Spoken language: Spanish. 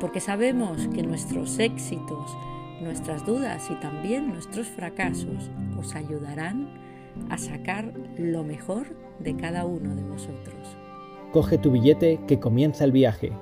porque sabemos que nuestros éxitos, nuestras dudas y también nuestros fracasos os ayudarán a sacar lo mejor de cada uno de vosotros. Coge tu billete que comienza el viaje.